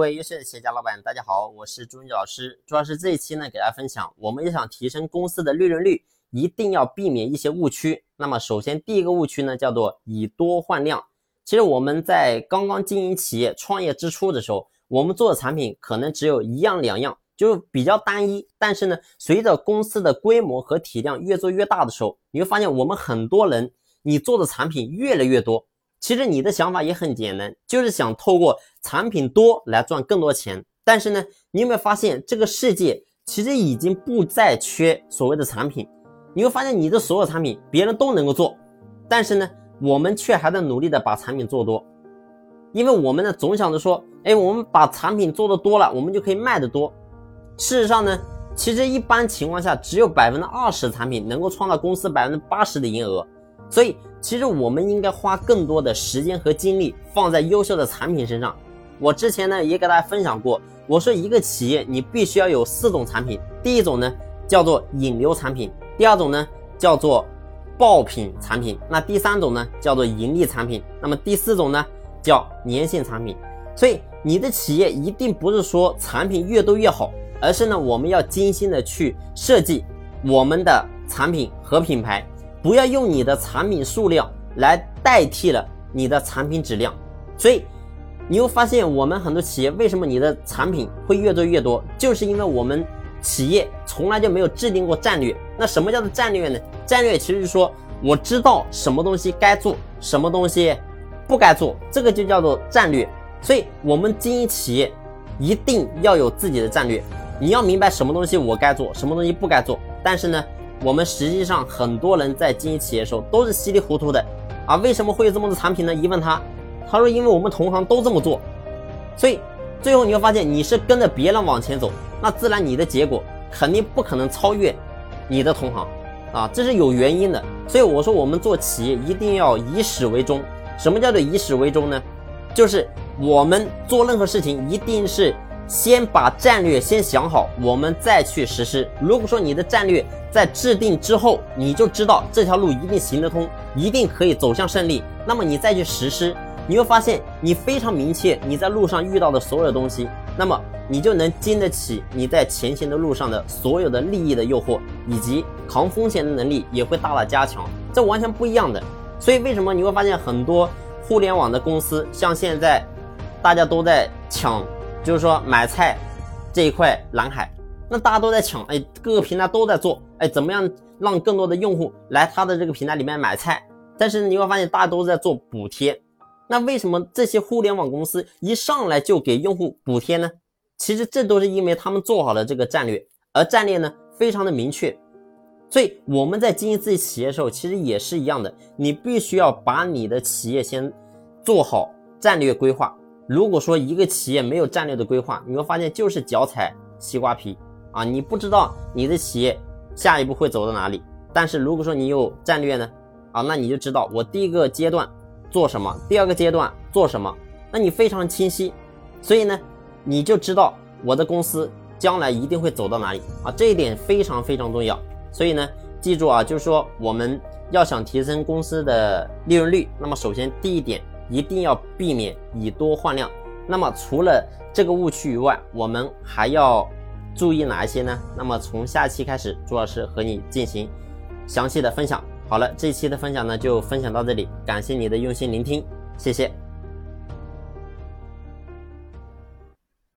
各位优秀的企业家老板，大家好，我是朱文杰老师。朱老师这一期呢，给大家分享，我们要想提升公司的利润率，一定要避免一些误区。那么，首先第一个误区呢，叫做以多换量。其实我们在刚刚经营企业、创业之初的时候，我们做的产品可能只有一样两样，就比较单一。但是呢，随着公司的规模和体量越做越大的时候，你会发现我们很多人，你做的产品越来越多。其实你的想法也很简单，就是想透过产品多来赚更多钱。但是呢，你有没有发现这个世界其实已经不再缺所谓的产品？你会发现你的所有产品别人都能够做，但是呢，我们却还在努力的把产品做多，因为我们呢总想着说，哎，我们把产品做的多了，我们就可以卖的多。事实上呢，其实一般情况下只有百分之二十产品能够创造公司百分之八十的营业额，所以。其实我们应该花更多的时间和精力放在优秀的产品身上。我之前呢也给大家分享过，我说一个企业你必须要有四种产品，第一种呢叫做引流产品，第二种呢叫做爆品产品，那第三种呢叫做盈利产品，那么第四种呢叫粘性产品。所以你的企业一定不是说产品。越多越好，而是呢我们要精心的去设计我们的产品。和品。牌。不要用你的产品数量来代替了你的产品质量，所以你会发现我们很多企业为什么你的产品会越做越多，就是因为我们企业从来就没有制定过战略。那什么叫做战略呢？战略其实是说我知道什么东西该做，什么东西不该做，这个就叫做战略。所以我们经营企业一定要有自己的战略，你要明白什么东西我该做，什么东西不该做。但是呢？我们实际上很多人在经营企业的时候都是稀里糊涂的啊！为什么会有这么多产品呢？一问他，他说因为我们同行都这么做，所以最后你会发现你是跟着别人往前走，那自然你的结果肯定不可能超越你的同行啊！这是有原因的。所以我说我们做企业一定要以始为终。什么叫做以始为终呢？就是我们做任何事情一定是。先把战略先想好，我们再去实施。如果说你的战略在制定之后，你就知道这条路一定行得通，一定可以走向胜利，那么你再去实施，你会发现你非常明确你在路上遇到的所有东西，那么你就能经得起你在前行的路上的所有的利益的诱惑，以及扛风险的能力也会大大加强，这完全不一样的。所以为什么你会发现很多互联网的公司，像现在大家都在抢？就是说买菜这一块蓝海，那大家都在抢，哎，各个平台都在做，哎，怎么样让更多的用户来他的这个平台里面买菜？但是你会发现大家都在做补贴，那为什么这些互联网公司一上来就给用户补贴呢？其实这都是因为他们做好了这个战略，而战略呢非常的明确。所以我们在经营自己企业的时候，其实也是一样的，你必须要把你的企业先做好战略规划。如果说一个企业没有战略的规划，你会发现就是脚踩西瓜皮啊！你不知道你的企业下一步会走到哪里。但是如果说你有战略呢，啊，那你就知道我第一个阶段做什么，第二个阶段做什么，那你非常清晰。所以呢，你就知道我的公司将来一定会走到哪里啊！这一点非常非常重要。所以呢，记住啊，就是说我们要想提升公司的利润率，那么首先第一点。一定要避免以多换量。那么除了这个误区以外，我们还要注意哪一些呢？那么从下期开始，朱老师和你进行详细的分享。好了，这一期的分享呢就分享到这里，感谢你的用心聆听，谢谢。